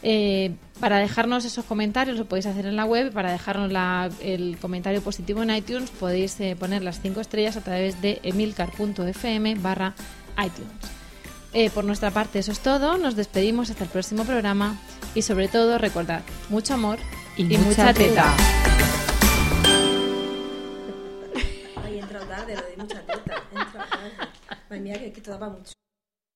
Eh, para dejarnos esos comentarios lo podéis hacer en la web. Para dejarnos la- el comentario positivo en iTunes podéis eh, poner las cinco estrellas a través de emilcar.fm barra iTunes. Eh, por nuestra parte eso es todo. Nos despedimos hasta el próximo programa y sobre todo recordad mucho amor y, mucha, teta. Ay, tarde, lo de mucha teta. Mira que, que te daba mucho.